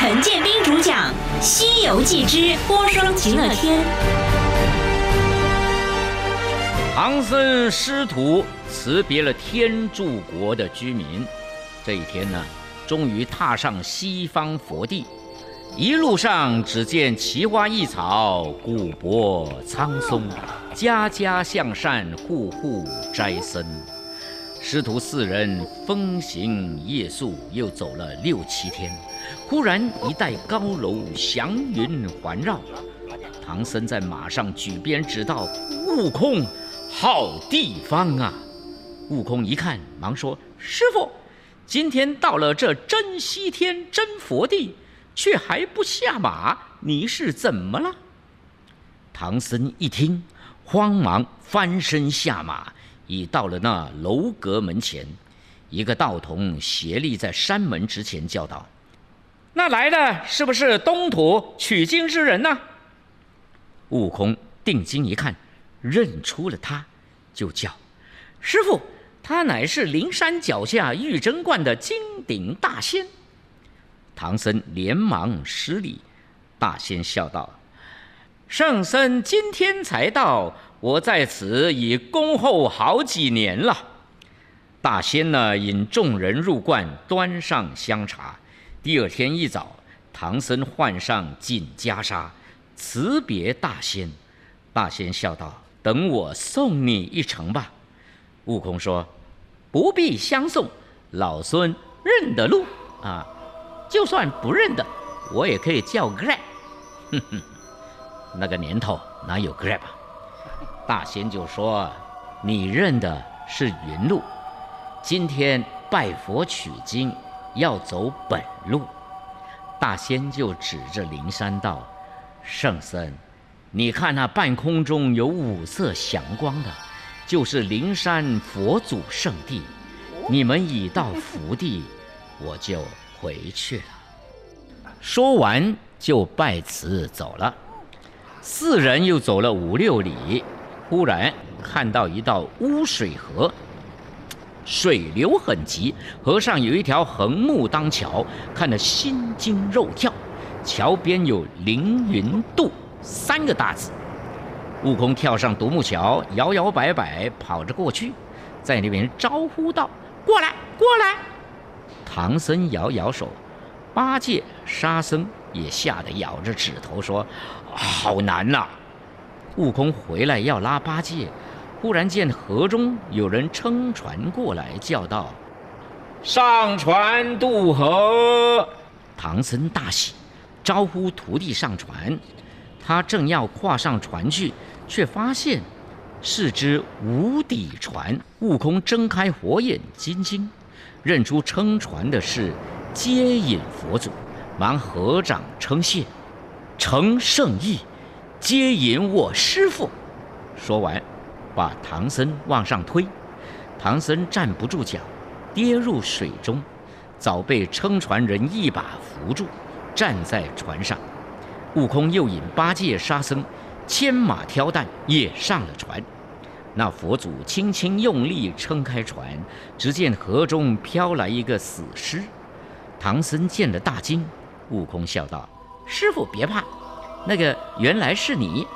陈建斌主讲《西游记之波霜极乐天》。唐僧师徒辞别了天竺国的居民，这一天呢，终于踏上西方佛地。一路上只见奇花异草，古柏苍松，家家向善，户户斋僧。师徒四人风行夜宿，又走了六七天，忽然一带高楼祥云环绕。唐僧在马上举鞭指道：“悟空，好地方啊！”悟空一看，忙说：“师傅，今天到了这真西天真佛地。”却还不下马，你是怎么了？唐僧一听，慌忙翻身下马，已到了那楼阁门前。一个道童斜立在山门之前，叫道：“那来的是不是东土取经之人呢？”悟空定睛一看，认出了他，就叫：“师傅，他乃是灵山脚下玉真观的金顶大仙。”唐僧连忙施礼，大仙笑道：“圣僧今天才到，我在此已恭候好几年了。”大仙呢，引众人入观，端上香茶。第二天一早，唐僧换上锦袈裟，辞别大仙。大仙笑道：“等我送你一程吧。”悟空说：“不必相送，老孙认得路啊。”就算不认得，我也可以叫 Grab。哼哼，那个年头哪有 Grab？大仙就说：“你认的是云路，今天拜佛取经要走本路。”大仙就指着灵山道：“圣僧，你看那半空中有五色祥光的，就是灵山佛祖圣地。你们已到福地，我就。”回去了。说完就拜辞走了。四人又走了五六里，忽然看到一道污水河，水流很急，河上有一条横木当桥，看得心惊肉跳。桥边有“凌云渡”三个大字。悟空跳上独木桥，摇摇摆摆跑着过去，在那边招呼道：“过来，过来。”唐僧摇摇手，八戒、沙僧也吓得咬着指头说：“好难呐！”悟空回来要拉八戒，忽然见河中有人撑船过来，叫道：“上船渡河！”唐僧大喜，招呼徒弟上船。他正要跨上船去，却发现是只无底船。悟空睁开火眼金睛。认出撑船的是接引佛祖，忙合掌称谢，承圣意，接引我师父。说完，把唐僧往上推，唐僧站不住脚，跌入水中，早被撑船人一把扶住，站在船上。悟空又引八戒、沙僧牵马挑担，也上了船。那佛祖轻轻用力撑开船，只见河中飘来一个死尸。唐僧见了大惊，悟空笑道：“师傅别怕，那个原来是你。”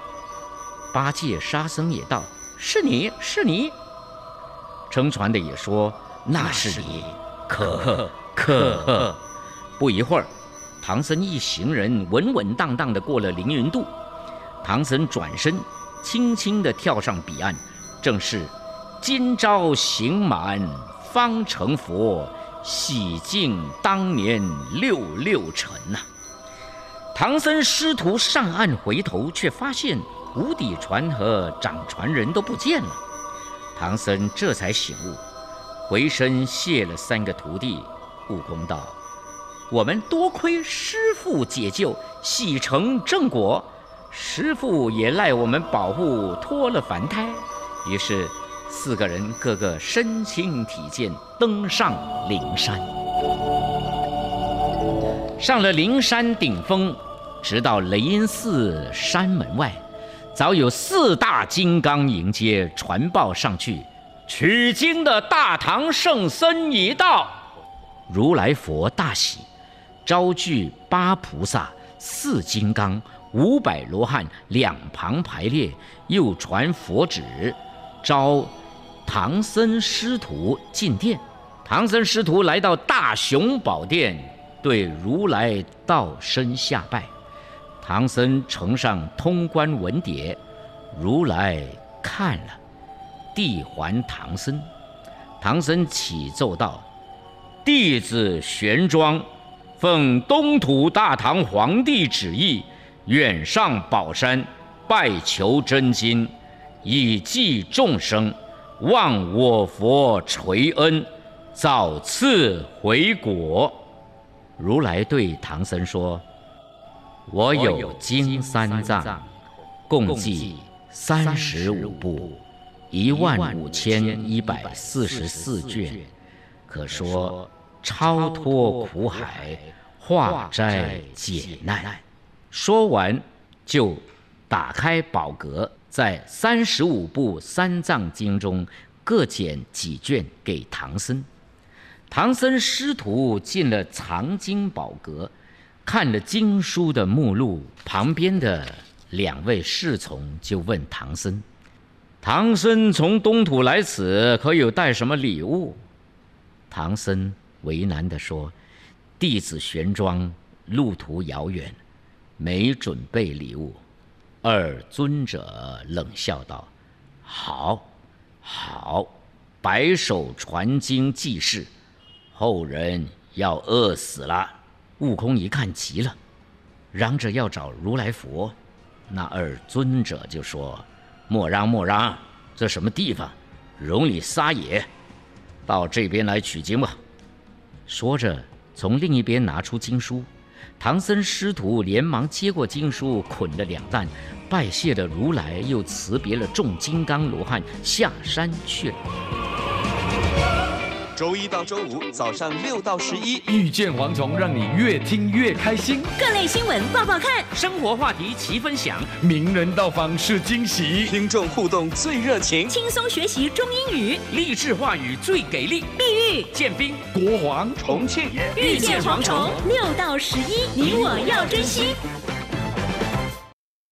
八戒、沙僧也道：“是你是你。”撑船的也说：“那是你。”可贺可贺。不一会儿，唐僧一行人稳稳当当地过了凌云渡。唐僧转身，轻轻地跳上彼岸。正是今朝行满方成佛，洗净当年六六尘呐。唐僧师徒上岸回头，却发现无底船和掌船人都不见了。唐僧这才醒悟，回身谢了三个徒弟。悟空道：“我们多亏师父解救，洗成正果，师父也赖我们保护，脱了凡胎。”于是，四个人个个身轻体健，登上灵山。上了灵山顶峰，直到雷音寺山门外，早有四大金刚迎接，传报上去：取经的大唐圣僧已到。如来佛大喜，招聚八菩萨、四金刚、五百罗汉两旁排列，又传佛旨，招唐僧师徒进殿。唐僧师徒来到大雄宝殿，对如来道身下拜。唐僧呈上通关文牒，如来看了，递还唐僧。唐僧启奏道：“弟子玄奘，奉东土大唐皇帝旨意，远上宝山，拜求真经，以济众生，望我佛垂恩，早赐回国。”如来对唐僧说。我有经三藏，共计三十五部，一万五千一百四十四卷，可说超脱苦海，化灾解难。说完，就打开宝阁，在三十五部三藏经中各捡几卷给唐僧。唐僧师徒进了藏经宝阁。看了经书的目录，旁边的两位侍从就问唐僧：“唐僧从东土来此，可有带什么礼物？”唐僧为难地说：“弟子玄奘路途遥远，没准备礼物。”二尊者冷笑道：“好，好，白手传经济世，后人要饿死了。”悟空一看急了，嚷着要找如来佛。那二尊者就说：“莫嚷莫嚷，这什么地方，容你撒野？到这边来取经吧。”说着，从另一边拿出经书。唐僧师徒连忙接过经书，捆了两担，拜谢了如来，又辞别了众金刚罗汉，下山去了。周一到周五早上六到十一，遇见蝗虫，让你越听越开心。各类新闻报报看，生活话题齐分享，名人到访是惊喜，听众互动最热情，轻松学习中英语，励志话语最给力。碧玉、建斌、国皇、重庆，遇见蝗虫，六到十一，你我要珍惜。